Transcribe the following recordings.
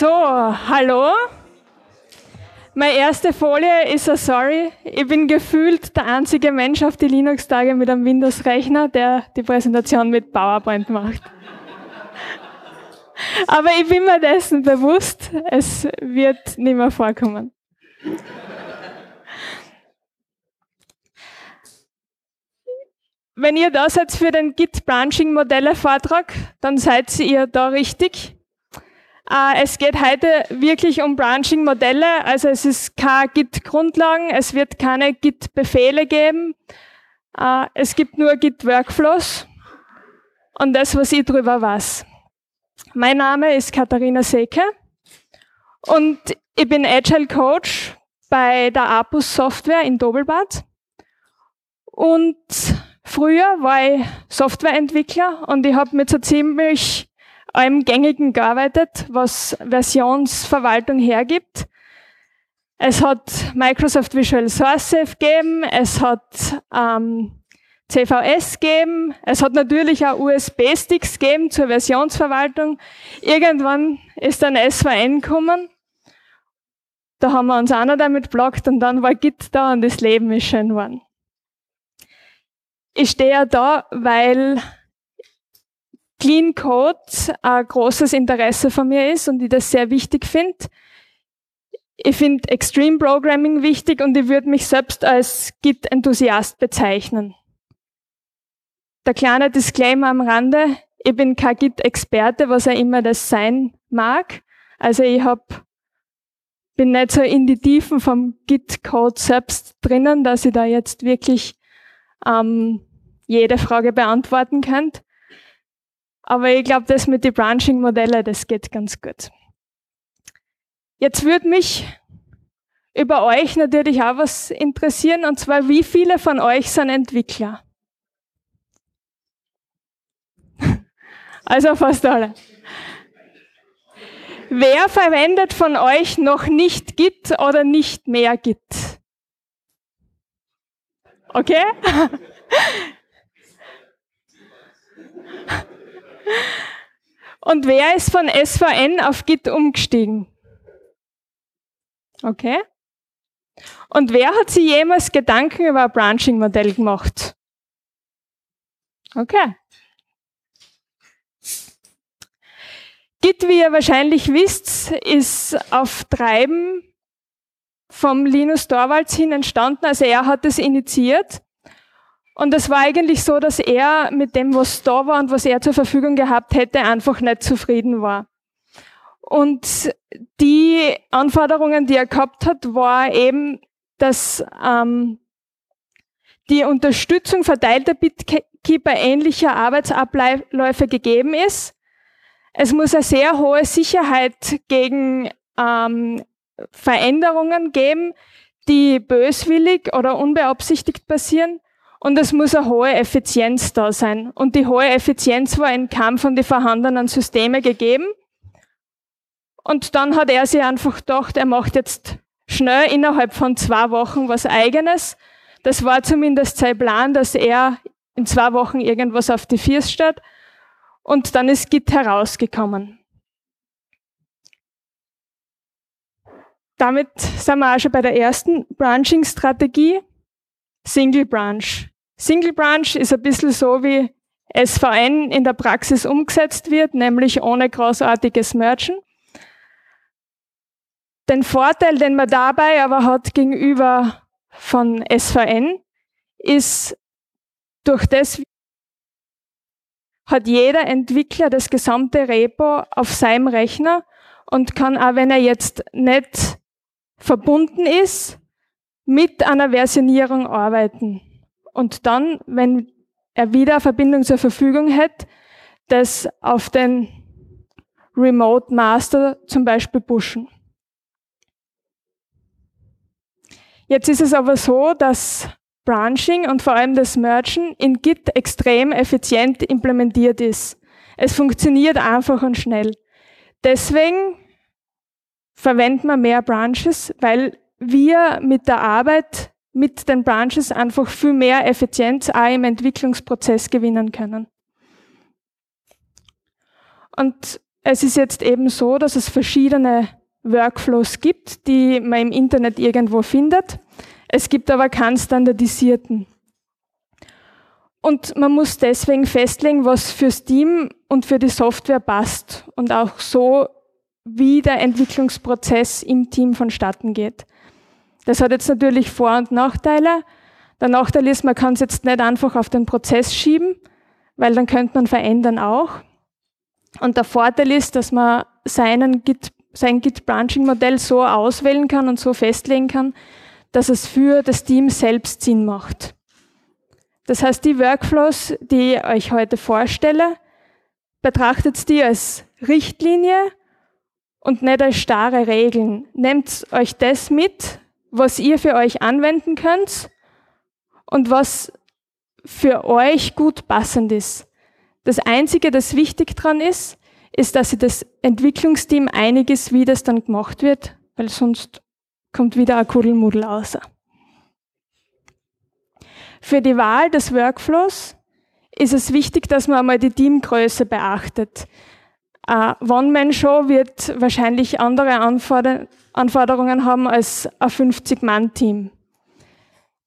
So, hallo. Meine erste Folie ist ein Sorry. Ich bin gefühlt der einzige Mensch auf die Linux-Tage mit einem Windows-Rechner, der die Präsentation mit PowerPoint macht. Aber ich bin mir dessen bewusst, es wird nicht mehr vorkommen. Wenn ihr da seid für den Git-Branching-Modelle-Vortrag, dann seid ihr da richtig. Äh, es geht heute wirklich um Branching-Modelle, also es ist keine Git-Grundlagen, es wird keine Git-Befehle geben, äh, es gibt nur Git-Workflows und das, was ich drüber weiß. Mein Name ist Katharina Seke und ich bin Agile Coach bei der Apus Software in Dobelbad. Und früher war ich Softwareentwickler und ich habe mit so ziemlich allem Gängigen gearbeitet, was Versionsverwaltung hergibt. Es hat Microsoft Visual Source gegeben, es hat ähm, CVS geben. Es hat natürlich auch USB-Sticks gegeben zur Versionsverwaltung. Irgendwann ist dann SVN gekommen. Da haben wir uns auch noch damit blockt und dann war Git da und das Leben ist schön geworden. Ich stehe ja da, weil Clean Code ein großes Interesse von mir ist und ich das sehr wichtig finde. Ich finde Extreme Programming wichtig und ich würde mich selbst als Git-Enthusiast bezeichnen der kleine Disclaimer am Rande, ich bin kein Git-Experte, was er immer das sein mag. Also ich hab, bin nicht so in die Tiefen vom Git-Code selbst drinnen, dass ich da jetzt wirklich ähm, jede Frage beantworten könnt. Aber ich glaube, das mit den Branching-Modelle, das geht ganz gut. Jetzt würde mich über euch natürlich auch was interessieren, und zwar, wie viele von euch sind Entwickler? Also fast alle. Wer verwendet von euch noch nicht Git oder nicht mehr Git? Okay? Und wer ist von SVN auf Git umgestiegen? Okay? Und wer hat sich jemals Gedanken über ein Branching-Modell gemacht? Okay. Git, wie ihr wahrscheinlich wisst, ist auf Treiben vom Linus Torvalds hin entstanden. Also er hat es initiiert. Und es war eigentlich so, dass er mit dem, was da war und was er zur Verfügung gehabt hätte, einfach nicht zufrieden war. Und die Anforderungen, die er gehabt hat, war eben, dass ähm, die Unterstützung verteilter Bitkeeper ähnlicher Arbeitsabläufe gegeben ist es muss eine sehr hohe Sicherheit gegen ähm, Veränderungen geben, die böswillig oder unbeabsichtigt passieren. Und es muss eine hohe Effizienz da sein. Und die hohe Effizienz war in Kampf von den vorhandenen Systeme gegeben. Und dann hat er sich einfach gedacht, er macht jetzt schnell innerhalb von zwei Wochen was Eigenes. Das war zumindest sein Plan, dass er in zwei Wochen irgendwas auf die Vier stellt. Und dann ist Git herausgekommen. Damit sind wir auch schon bei der ersten Branching-Strategie. Single Branch. Single Branch ist ein bisschen so wie SVN in der Praxis umgesetzt wird, nämlich ohne großartiges Merchen. Den Vorteil, den man dabei aber hat gegenüber von SVN, ist durch das, hat jeder Entwickler das gesamte Repo auf seinem Rechner und kann auch, wenn er jetzt nicht verbunden ist, mit einer Versionierung arbeiten. Und dann, wenn er wieder Verbindung zur Verfügung hat, das auf den Remote Master zum Beispiel pushen. Jetzt ist es aber so, dass Branching und vor allem das Mergen in Git extrem effizient implementiert ist. Es funktioniert einfach und schnell. Deswegen verwenden wir mehr Branches, weil wir mit der Arbeit mit den Branches einfach viel mehr Effizienz auch im Entwicklungsprozess gewinnen können. Und es ist jetzt eben so, dass es verschiedene Workflows gibt, die man im Internet irgendwo findet. Es gibt aber keinen standardisierten. Und man muss deswegen festlegen, was fürs Team und für die Software passt und auch so, wie der Entwicklungsprozess im Team vonstatten geht. Das hat jetzt natürlich Vor- und Nachteile. Der Nachteil ist, man kann es jetzt nicht einfach auf den Prozess schieben, weil dann könnte man verändern auch. Und der Vorteil ist, dass man seinen Git, sein Git-Branching-Modell so auswählen kann und so festlegen kann, dass es für das Team selbst Sinn macht. Das heißt, die Workflows, die ich euch heute vorstelle, betrachtet die als Richtlinie und nicht als starre Regeln. Nehmt euch das mit, was ihr für euch anwenden könnt und was für euch gut passend ist. Das Einzige, das wichtig dran ist, ist, dass sich das Entwicklungsteam einig ist, wie das dann gemacht wird, weil sonst kommt wieder ein Kuddelmuddel raus. Für die Wahl des Workflows ist es wichtig, dass man einmal die Teamgröße beachtet. Eine One-Man-Show wird wahrscheinlich andere Anforderungen haben als ein 50-Mann-Team.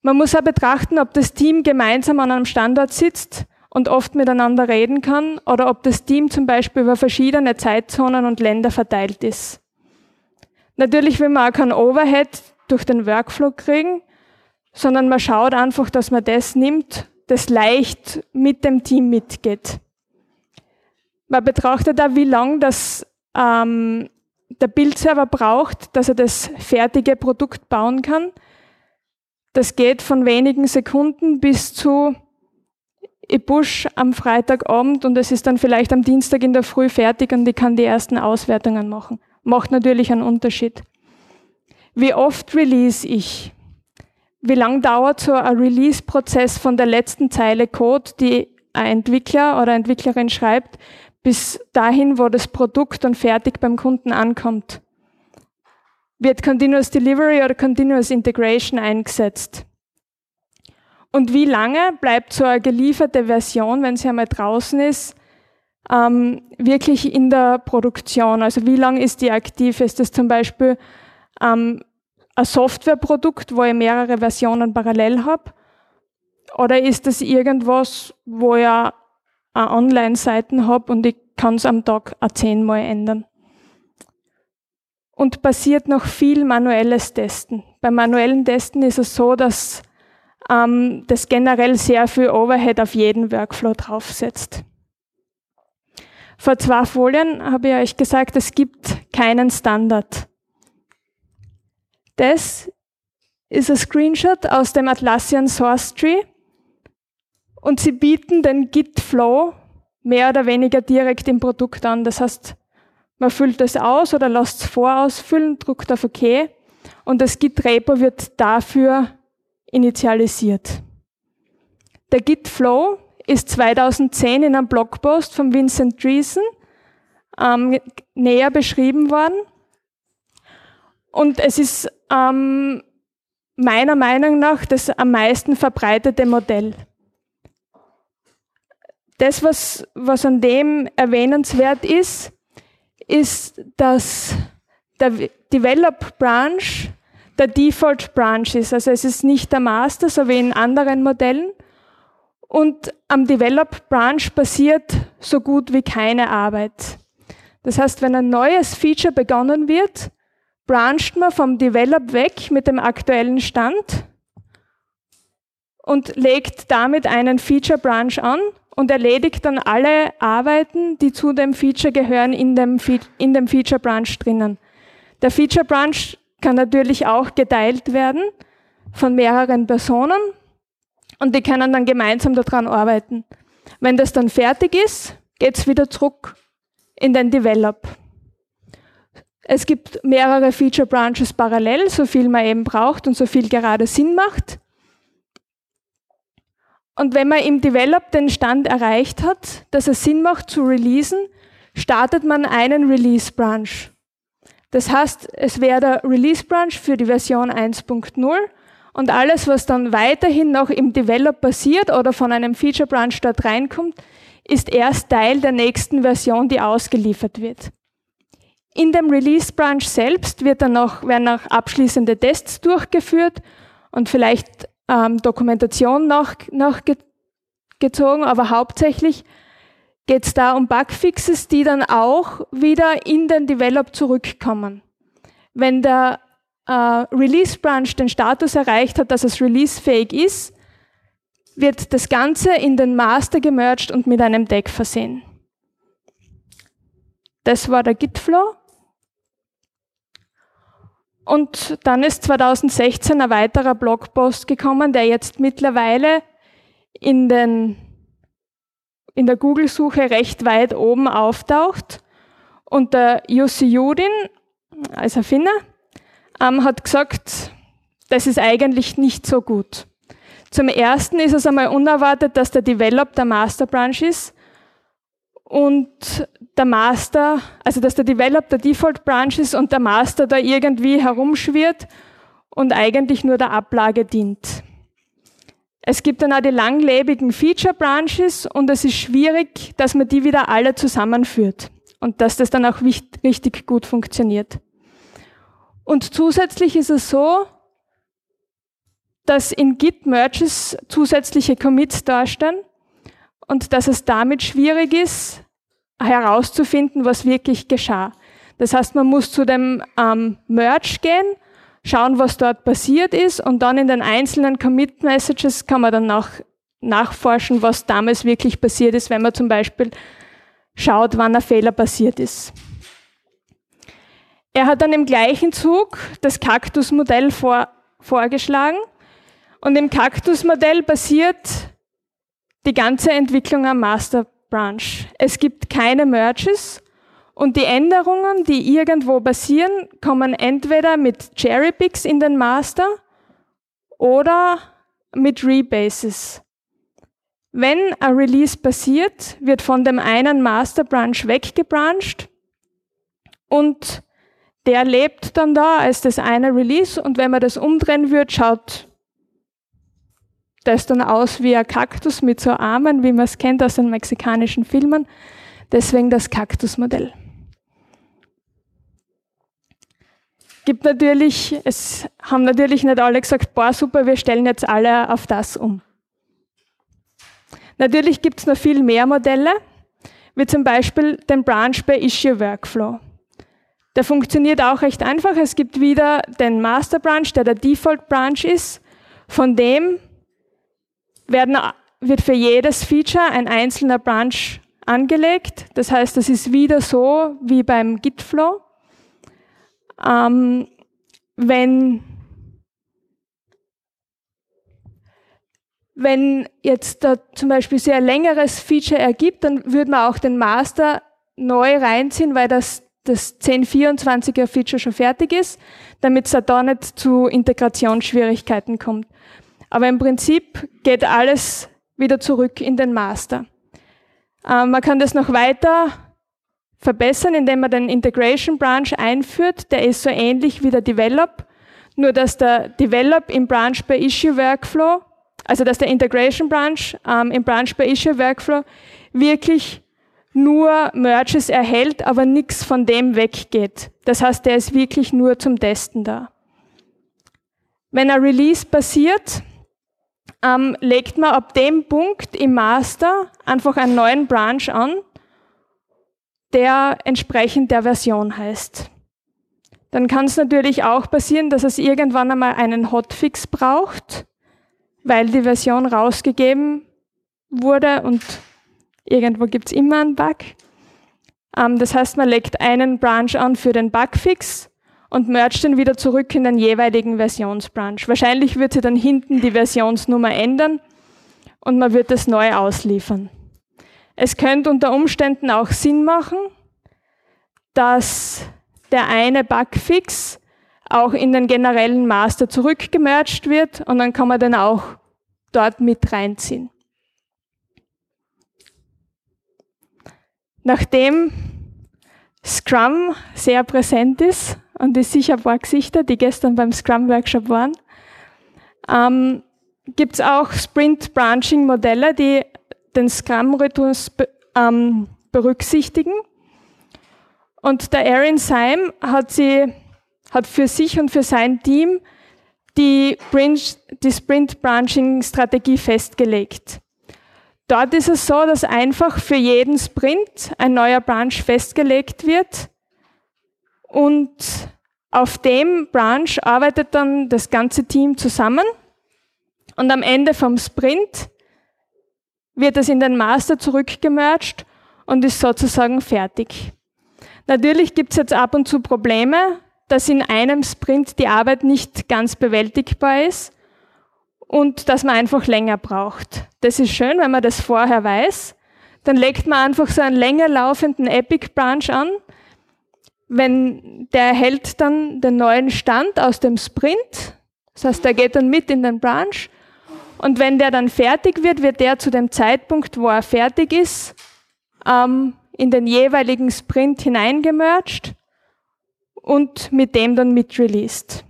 Man muss auch betrachten, ob das Team gemeinsam an einem Standort sitzt und oft miteinander reden kann oder ob das Team zum Beispiel über verschiedene Zeitzonen und Länder verteilt ist. Natürlich will man auch kein Overhead durch den Workflow kriegen, sondern man schaut einfach, dass man das nimmt, das leicht mit dem Team mitgeht. Man betrachtet da, wie lang das ähm, der Bildserver braucht, dass er das fertige Produkt bauen kann. Das geht von wenigen Sekunden bis zu ich push am Freitagabend und es ist dann vielleicht am Dienstag in der Früh fertig und ich kann die ersten Auswertungen machen. Macht natürlich einen Unterschied. Wie oft release ich? Wie lang dauert so ein Release-Prozess von der letzten Zeile Code, die ein Entwickler oder Entwicklerin schreibt, bis dahin, wo das Produkt dann fertig beim Kunden ankommt? Wird Continuous Delivery oder Continuous Integration eingesetzt? Und wie lange bleibt so eine gelieferte Version, wenn sie einmal draußen ist, ähm, wirklich in der Produktion? Also wie lange ist die aktiv? Ist das zum Beispiel ähm, ein Softwareprodukt, wo ich mehrere Versionen parallel habe? Oder ist das irgendwas, wo ich Online-Seiten habe und ich kann es am Tag auch zehnmal ändern? Und passiert noch viel manuelles Testen. Beim manuellen Testen ist es so, dass ähm, das generell sehr viel Overhead auf jeden Workflow draufsetzt. Vor zwei Folien habe ich euch gesagt, es gibt keinen Standard. Das ist ein Screenshot aus dem Atlassian Source Tree und sie bieten den Git Flow mehr oder weniger direkt im Produkt an. Das heißt, man füllt es aus oder lässt es vorausfüllen, drückt auf OK und das Git Repo wird dafür initialisiert. Der Git Flow ist 2010 in einem Blogpost von Vincent Dreesen ähm, näher beschrieben worden und es ist ähm, meiner Meinung nach das am meisten verbreitete Modell. Das, was, was an dem erwähnenswert ist, ist, dass der Develop Branch der Default Branch ist. Also es ist nicht der Master, so wie in anderen Modellen. Und am Develop Branch passiert so gut wie keine Arbeit. Das heißt, wenn ein neues Feature begonnen wird, brancht man vom Develop weg mit dem aktuellen Stand und legt damit einen Feature Branch an und erledigt dann alle Arbeiten, die zu dem Feature gehören, in dem, Fe in dem Feature Branch drinnen. Der Feature Branch kann natürlich auch geteilt werden von mehreren Personen und die können dann gemeinsam daran arbeiten. Wenn das dann fertig ist, geht's wieder zurück in den Develop. Es gibt mehrere Feature Branches parallel, so viel man eben braucht und so viel gerade Sinn macht. Und wenn man im Develop den Stand erreicht hat, dass es Sinn macht zu releasen, startet man einen Release Branch. Das heißt, es wäre der Release Branch für die Version 1.0 und alles, was dann weiterhin noch im Develop passiert oder von einem Feature Branch dort reinkommt, ist erst Teil der nächsten Version, die ausgeliefert wird. In dem Release Branch selbst wird dann noch, werden noch abschließende Tests durchgeführt und vielleicht ähm, Dokumentation noch, noch ge gezogen, aber hauptsächlich geht es da um Bugfixes, die dann auch wieder in den Develop zurückkommen. Wenn der äh, Release Branch den Status erreicht hat, dass es releasefähig ist, wird das Ganze in den Master gemerged und mit einem Deck versehen. Das war der Git-Flow. Und dann ist 2016 ein weiterer Blogpost gekommen, der jetzt mittlerweile in, den, in der Google-Suche recht weit oben auftaucht. Und der Jussi Judin als Erfinder ähm, hat gesagt, das ist eigentlich nicht so gut. Zum ersten ist es einmal unerwartet, dass der Develop der Master Branch ist und der Master, also dass der Develop der Default Branch ist und der Master da irgendwie herumschwirrt und eigentlich nur der Ablage dient. Es gibt dann auch die langlebigen Feature Branches und es ist schwierig, dass man die wieder alle zusammenführt und dass das dann auch richtig gut funktioniert. Und zusätzlich ist es so, dass in Git Merges zusätzliche Commits darstellen und dass es damit schwierig ist, herauszufinden, was wirklich geschah. Das heißt, man muss zu dem ähm, Merge gehen, schauen, was dort passiert ist und dann in den einzelnen Commit Messages kann man dann nach, nachforschen, was damals wirklich passiert ist, wenn man zum Beispiel schaut, wann ein Fehler passiert ist. Er hat dann im gleichen Zug das Kaktusmodell vor, vorgeschlagen und im Kaktusmodell basiert die ganze Entwicklung am Master Branch. Es gibt keine Merges und die Änderungen, die irgendwo passieren, kommen entweder mit Cherrypicks in den Master oder mit Rebases. Wenn ein Release passiert, wird von dem einen Master Branch weggebrancht und der lebt dann da als das eine Release und wenn man das umdrehen würde, schaut das dann aus wie ein Kaktus mit so Armen, wie man es kennt aus den mexikanischen Filmen. Deswegen das Kaktusmodell. Gibt natürlich, es haben natürlich nicht alle gesagt, boah, super, wir stellen jetzt alle auf das um. Natürlich gibt es noch viel mehr Modelle, wie zum Beispiel den Branch by Issue Workflow. Der funktioniert auch recht einfach. Es gibt wieder den Master Branch, der der Default Branch ist. Von dem werden, wird für jedes Feature ein einzelner Branch angelegt. Das heißt, es ist wieder so wie beim Git-Flow. Ähm, wenn, wenn jetzt da zum Beispiel sehr längeres Feature ergibt, dann würde man auch den Master neu reinziehen, weil das das 1024er Feature schon fertig ist, damit es da nicht zu Integrationsschwierigkeiten kommt. Aber im Prinzip geht alles wieder zurück in den Master. Ähm, man kann das noch weiter verbessern, indem man den Integration Branch einführt. Der ist so ähnlich wie der Develop, nur dass der Develop im Branch by Issue Workflow, also dass der Integration Branch ähm, im Branch by Issue Workflow wirklich nur Merges erhält, aber nichts von dem weggeht. Das heißt, der ist wirklich nur zum Testen da. Wenn ein Release passiert, ähm, legt man ab dem Punkt im Master einfach einen neuen Branch an, der entsprechend der Version heißt. Dann kann es natürlich auch passieren, dass es irgendwann einmal einen Hotfix braucht, weil die Version rausgegeben wurde und Irgendwo gibt es immer einen Bug. Ähm, das heißt, man legt einen Branch an für den Bugfix und mergt den wieder zurück in den jeweiligen Versionsbranch. Wahrscheinlich wird sich dann hinten die Versionsnummer ändern und man wird es neu ausliefern. Es könnte unter Umständen auch Sinn machen, dass der eine Bugfix auch in den generellen Master zurückgemerged wird und dann kann man den auch dort mit reinziehen. Nachdem Scrum sehr präsent ist, und ich sicher ein paar Gesichter, die gestern beim Scrum-Workshop waren, ähm, gibt es auch Sprint-Branching-Modelle, die den Scrum-Rhythmus ähm, berücksichtigen. Und der Aaron Syme hat, sie, hat für sich und für sein Team die, die Sprint-Branching-Strategie festgelegt. Dort ist es so, dass einfach für jeden Sprint ein neuer Branch festgelegt wird und auf dem Branch arbeitet dann das ganze Team zusammen und am Ende vom Sprint wird es in den Master zurückgemerged und ist sozusagen fertig. Natürlich gibt es jetzt ab und zu Probleme, dass in einem Sprint die Arbeit nicht ganz bewältigbar ist und dass man einfach länger braucht. Das ist schön, wenn man das vorher weiß. Dann legt man einfach so einen länger laufenden Epic Branch an. Wenn der hält dann den neuen Stand aus dem Sprint, das heißt, der geht dann mit in den Branch. Und wenn der dann fertig wird, wird der zu dem Zeitpunkt, wo er fertig ist, ähm, in den jeweiligen Sprint hineingemerged und mit dem dann mitreleased.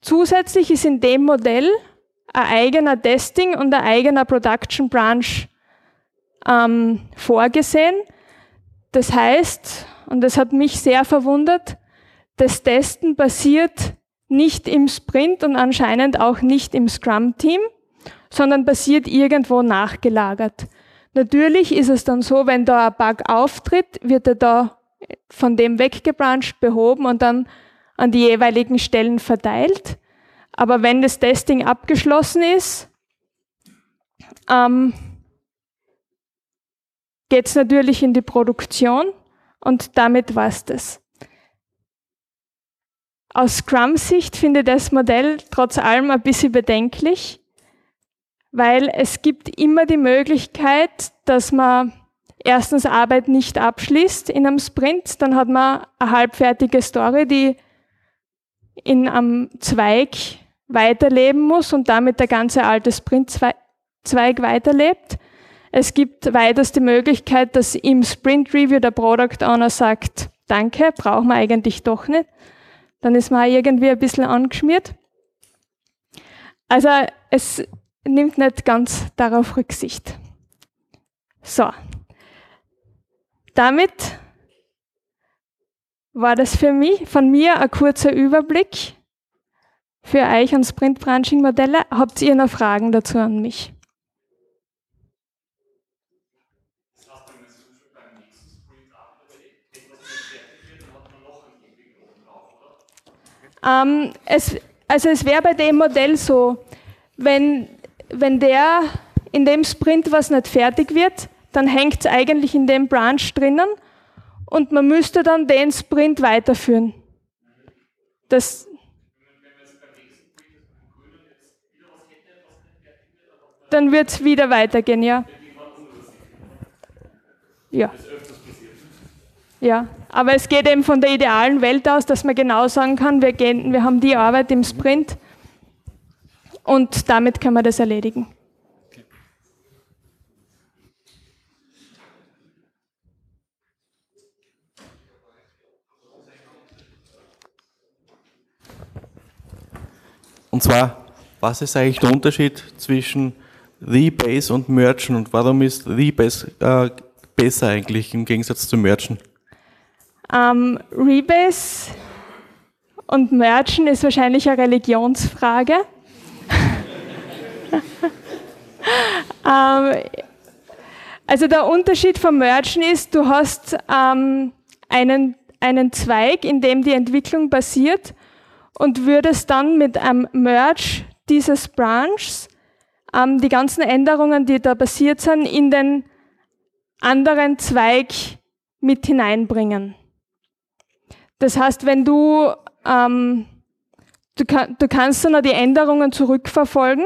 Zusätzlich ist in dem Modell ein eigener Testing und ein eigener Production Branch ähm, vorgesehen. Das heißt, und das hat mich sehr verwundert, das Testen basiert nicht im Sprint und anscheinend auch nicht im Scrum-Team, sondern basiert irgendwo nachgelagert. Natürlich ist es dann so, wenn da ein Bug auftritt, wird er da von dem weggebrancht, behoben und dann an die jeweiligen Stellen verteilt. Aber wenn das Testing abgeschlossen ist, ähm, geht es natürlich in die Produktion und damit war es das. Aus Scrum-Sicht finde ich das Modell trotz allem ein bisschen bedenklich, weil es gibt immer die Möglichkeit, dass man erstens Arbeit nicht abschließt in einem Sprint, dann hat man eine halbfertige Story, die in einem Zweig weiterleben muss und damit der ganze alte Sprintzweig weiterlebt. Es gibt weiters die Möglichkeit, dass im Sprint Review der Product Owner sagt, danke, brauchen wir eigentlich doch nicht. Dann ist man irgendwie ein bisschen angeschmiert. Also es nimmt nicht ganz darauf Rücksicht. So. Damit war das für mich, von mir ein kurzer Überblick für euch an Sprint-Branching-Modelle. Habt ihr noch Fragen dazu an mich? Ähm, es, also es wäre bei dem Modell so, wenn wenn der in dem Sprint was nicht fertig wird, dann hängt es eigentlich in dem Branch drinnen und man müsste dann den Sprint weiterführen. Das dann wird es wieder weitergehen, ja. Ja. Ja, aber es geht eben von der idealen Welt aus, dass man genau sagen kann, wir, gehen, wir haben die Arbeit im Sprint und damit können wir das erledigen. Und zwar, was ist eigentlich der Unterschied zwischen Rebase und Merchen und warum ist Rebase äh, besser eigentlich im Gegensatz zu Merchen? Ähm, Rebase und Merchen ist wahrscheinlich eine Religionsfrage. ähm, also der Unterschied vom Mergen ist, du hast ähm, einen, einen Zweig, in dem die Entwicklung basiert und würdest dann mit einem Merge dieses Branchs ähm, die ganzen Änderungen, die da passiert sind, in den anderen Zweig mit hineinbringen. Das heißt, wenn du ähm, Du, kann, du kannst dann auch die Änderungen zurückverfolgen,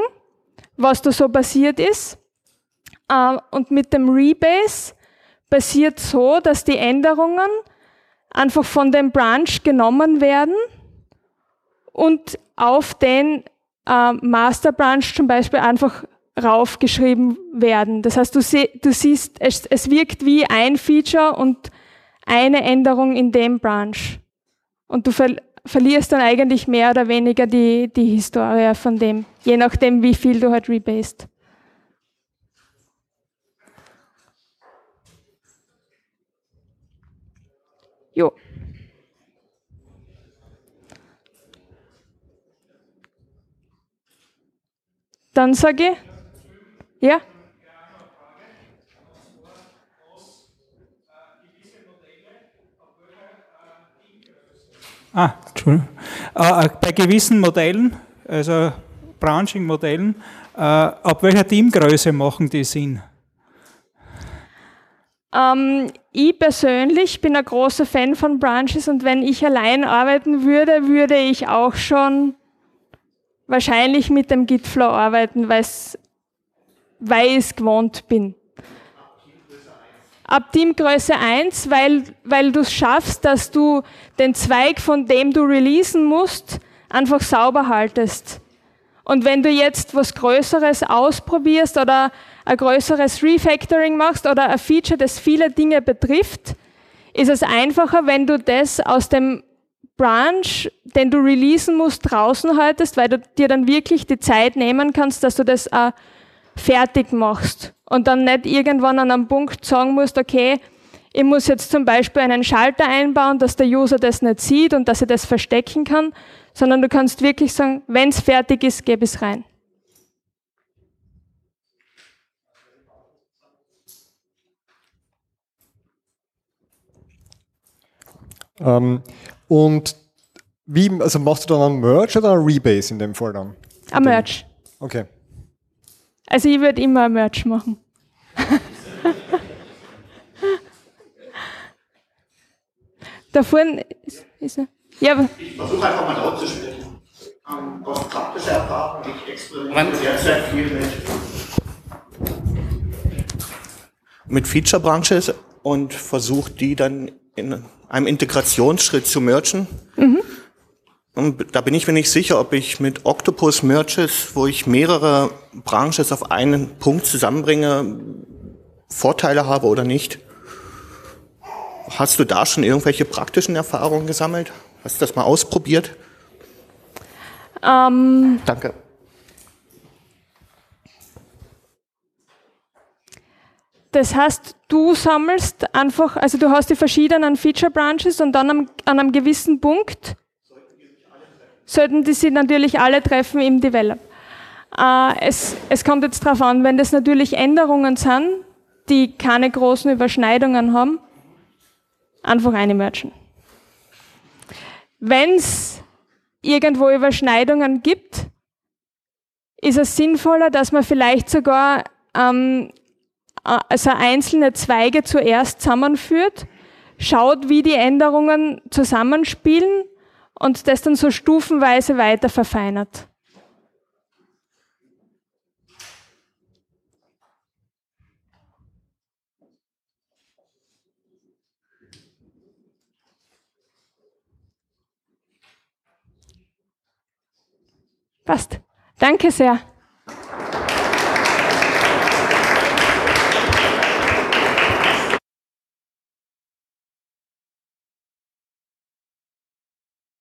was da so passiert ist. Äh, und mit dem Rebase passiert so, dass die Änderungen einfach von dem Branch genommen werden und auf den äh, Master Branch zum Beispiel einfach raufgeschrieben werden. Das heißt, du, sie, du siehst, es, es wirkt wie ein Feature und eine Änderung in dem Branch. Und du ver verlierst dann eigentlich mehr oder weniger die, die Historie von dem, je nachdem, wie viel du halt rebasest. Jo. Dann sage ich, ja. Ah, Entschuldigung. Äh, bei gewissen Modellen, also Branching-Modellen, äh, ab welcher Teamgröße machen die Sinn? Ähm, ich persönlich bin ein großer Fan von Branches und wenn ich allein arbeiten würde, würde ich auch schon wahrscheinlich mit dem Gitflow arbeiten, weil ich es gewohnt bin. Ab Teamgröße 1, weil, weil du es schaffst, dass du den Zweig, von dem du releasen musst, einfach sauber haltest. Und wenn du jetzt was Größeres ausprobierst oder ein größeres Refactoring machst oder ein Feature, das viele Dinge betrifft, ist es einfacher, wenn du das aus dem Branch, den du releasen musst, draußen haltest, weil du dir dann wirklich die Zeit nehmen kannst, dass du das auch fertig machst und dann nicht irgendwann an einem Punkt sagen musst, okay, ich muss jetzt zum Beispiel einen Schalter einbauen, dass der User das nicht sieht und dass er das verstecken kann, sondern du kannst wirklich sagen, wenn es fertig ist, gebe es rein. Ähm, und wie, also machst du dann ein Merge oder ein Rebase in dem Fall dann? Ein Merge. Okay. Also ich würde immer ein Merge machen. da vorne ist, ist er. Ja, aber ich versuche einfach mal laut zu sprechen. Ähm, aus praktischer Erfahrung, ich experimentiere derzeit viel mit, mit Feature Branches und versuche die dann in einem Integrationsschritt zu merchen. Mhm. Und da bin ich mir nicht sicher, ob ich mit Octopus Merges, wo ich mehrere Branches auf einen Punkt zusammenbringe, Vorteile habe oder nicht. Hast du da schon irgendwelche praktischen Erfahrungen gesammelt? Hast du das mal ausprobiert? Ähm, Danke. Das heißt, du sammelst einfach, also du hast die verschiedenen Feature Branches und dann am, an einem gewissen Punkt sollten die sich natürlich alle treffen im Develop. Äh, es, es kommt jetzt darauf an, wenn das natürlich Änderungen sind, die keine großen Überschneidungen haben, einfach eine merchen. Wenn es irgendwo Überschneidungen gibt, ist es sinnvoller, dass man vielleicht sogar ähm, also einzelne Zweige zuerst zusammenführt, schaut, wie die Änderungen zusammenspielen und das dann so stufenweise weiter verfeinert. Passt. Danke sehr.